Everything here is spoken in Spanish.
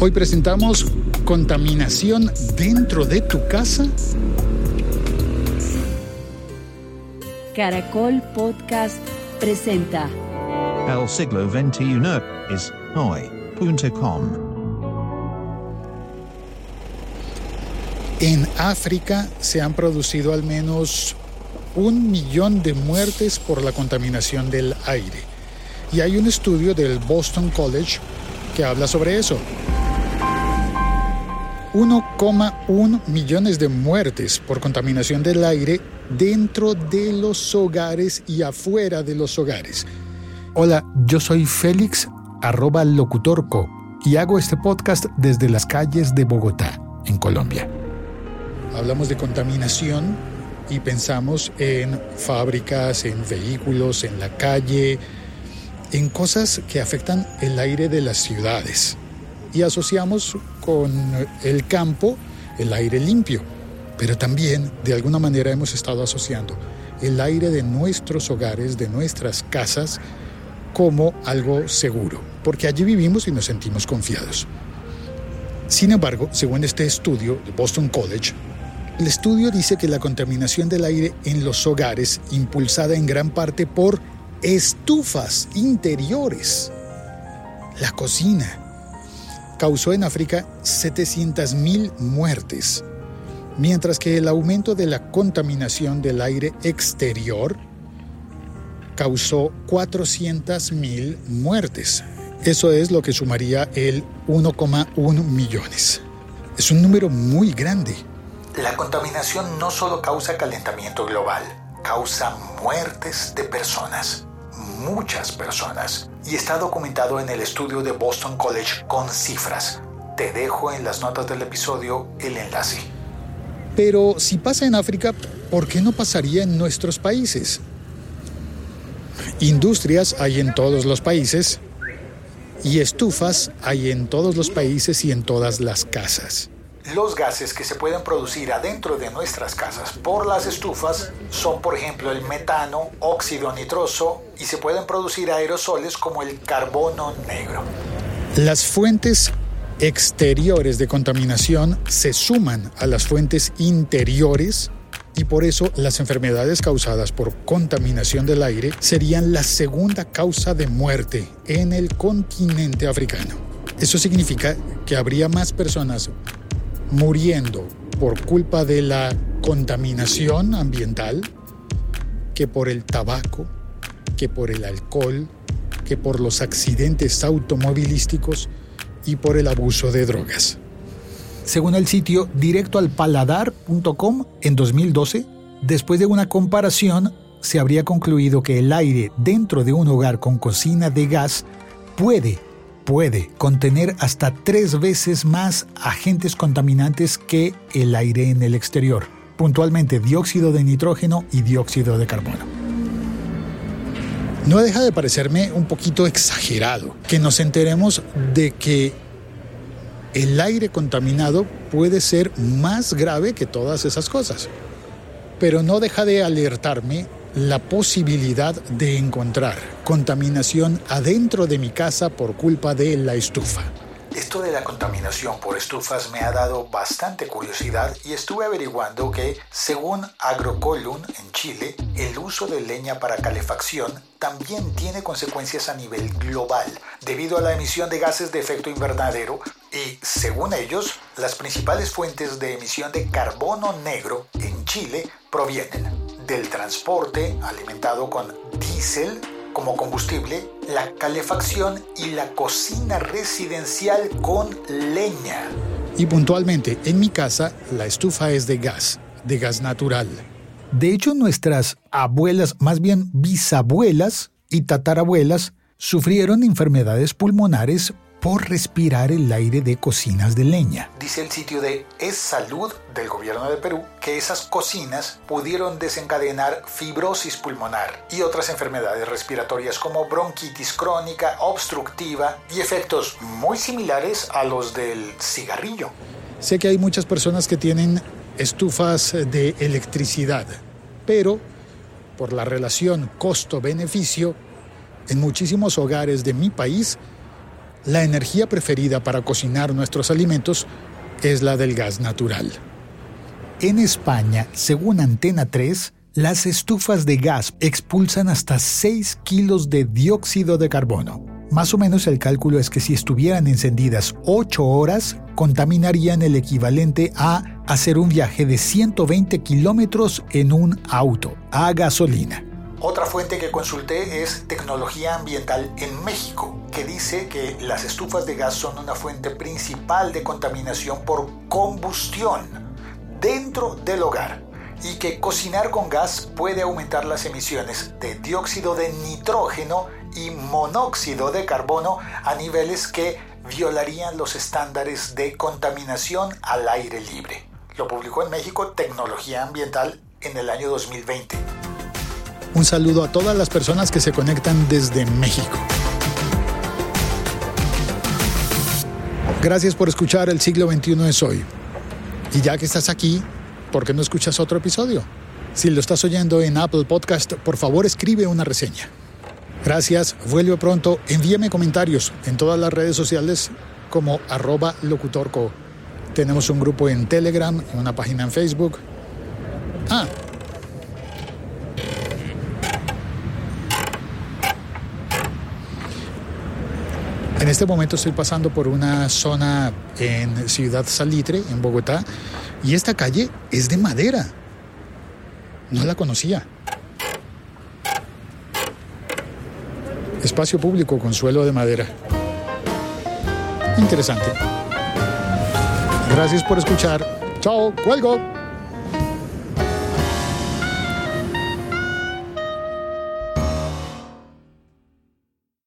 Hoy presentamos contaminación dentro de tu casa. Caracol Podcast presenta. El siglo XXI es hoy.com. En África se han producido al menos un millón de muertes por la contaminación del aire. Y hay un estudio del Boston College que habla sobre eso. 1,1 millones de muertes por contaminación del aire dentro de los hogares y afuera de los hogares. Hola, yo soy Félix, arroba locutorco, y hago este podcast desde las calles de Bogotá, en Colombia. Hablamos de contaminación y pensamos en fábricas, en vehículos, en la calle, en cosas que afectan el aire de las ciudades y asociamos con el campo el aire limpio, pero también de alguna manera hemos estado asociando el aire de nuestros hogares, de nuestras casas, como algo seguro, porque allí vivimos y nos sentimos confiados. Sin embargo, según este estudio de Boston College, el estudio dice que la contaminación del aire en los hogares, impulsada en gran parte por estufas interiores, la cocina, causó en África 700.000 muertes, mientras que el aumento de la contaminación del aire exterior causó 400.000 muertes. Eso es lo que sumaría el 1,1 millones. Es un número muy grande. La contaminación no solo causa calentamiento global, causa muertes de personas muchas personas y está documentado en el estudio de Boston College con cifras. Te dejo en las notas del episodio el enlace. Pero si pasa en África, ¿por qué no pasaría en nuestros países? Industrias hay en todos los países y estufas hay en todos los países y en todas las casas. Los gases que se pueden producir adentro de nuestras casas por las estufas son, por ejemplo, el metano, óxido nitroso y se pueden producir aerosoles como el carbono negro. Las fuentes exteriores de contaminación se suman a las fuentes interiores y por eso las enfermedades causadas por contaminación del aire serían la segunda causa de muerte en el continente africano. Eso significa que habría más personas muriendo por culpa de la contaminación ambiental que por el tabaco, que por el alcohol, que por los accidentes automovilísticos y por el abuso de drogas. Según el sitio directoalpaladar.com, en 2012, después de una comparación, se habría concluido que el aire dentro de un hogar con cocina de gas puede puede contener hasta tres veces más agentes contaminantes que el aire en el exterior, puntualmente dióxido de nitrógeno y dióxido de carbono. No deja de parecerme un poquito exagerado que nos enteremos de que el aire contaminado puede ser más grave que todas esas cosas. Pero no deja de alertarme la posibilidad de encontrar contaminación adentro de mi casa por culpa de la estufa. Esto de la contaminación por estufas me ha dado bastante curiosidad y estuve averiguando que, según Agrocolum en Chile, el uso de leña para calefacción también tiene consecuencias a nivel global debido a la emisión de gases de efecto invernadero y, según ellos, las principales fuentes de emisión de carbono negro en Chile provienen del transporte alimentado con diésel como combustible, la calefacción y la cocina residencial con leña. Y puntualmente, en mi casa, la estufa es de gas, de gas natural. De hecho, nuestras abuelas, más bien bisabuelas y tatarabuelas, sufrieron enfermedades pulmonares por respirar el aire de cocinas de leña. Dice el sitio de Es Salud del gobierno de Perú que esas cocinas pudieron desencadenar fibrosis pulmonar y otras enfermedades respiratorias como bronquitis crónica, obstructiva y efectos muy similares a los del cigarrillo. Sé que hay muchas personas que tienen estufas de electricidad, pero por la relación costo-beneficio, en muchísimos hogares de mi país la energía preferida para cocinar nuestros alimentos es la del gas natural. En España, según Antena 3, las estufas de gas expulsan hasta 6 kilos de dióxido de carbono. Más o menos el cálculo es que si estuvieran encendidas 8 horas, contaminarían el equivalente a hacer un viaje de 120 kilómetros en un auto, a gasolina. Otra fuente que consulté es Tecnología Ambiental en México, que dice que las estufas de gas son una fuente principal de contaminación por combustión dentro del hogar y que cocinar con gas puede aumentar las emisiones de dióxido de nitrógeno y monóxido de carbono a niveles que violarían los estándares de contaminación al aire libre. Lo publicó en México Tecnología Ambiental en el año 2020. Un saludo a todas las personas que se conectan desde México. Gracias por escuchar El siglo XXI es hoy. Y ya que estás aquí, ¿por qué no escuchas otro episodio? Si lo estás oyendo en Apple Podcast, por favor escribe una reseña. Gracias, vuelve pronto, envíame comentarios en todas las redes sociales como arroba locutorco. Tenemos un grupo en Telegram, una página en Facebook. Ah. En este momento estoy pasando por una zona en Ciudad Salitre, en Bogotá, y esta calle es de madera. No la conocía. Espacio público con suelo de madera. Interesante. Gracias por escuchar. Chao, cuelgo.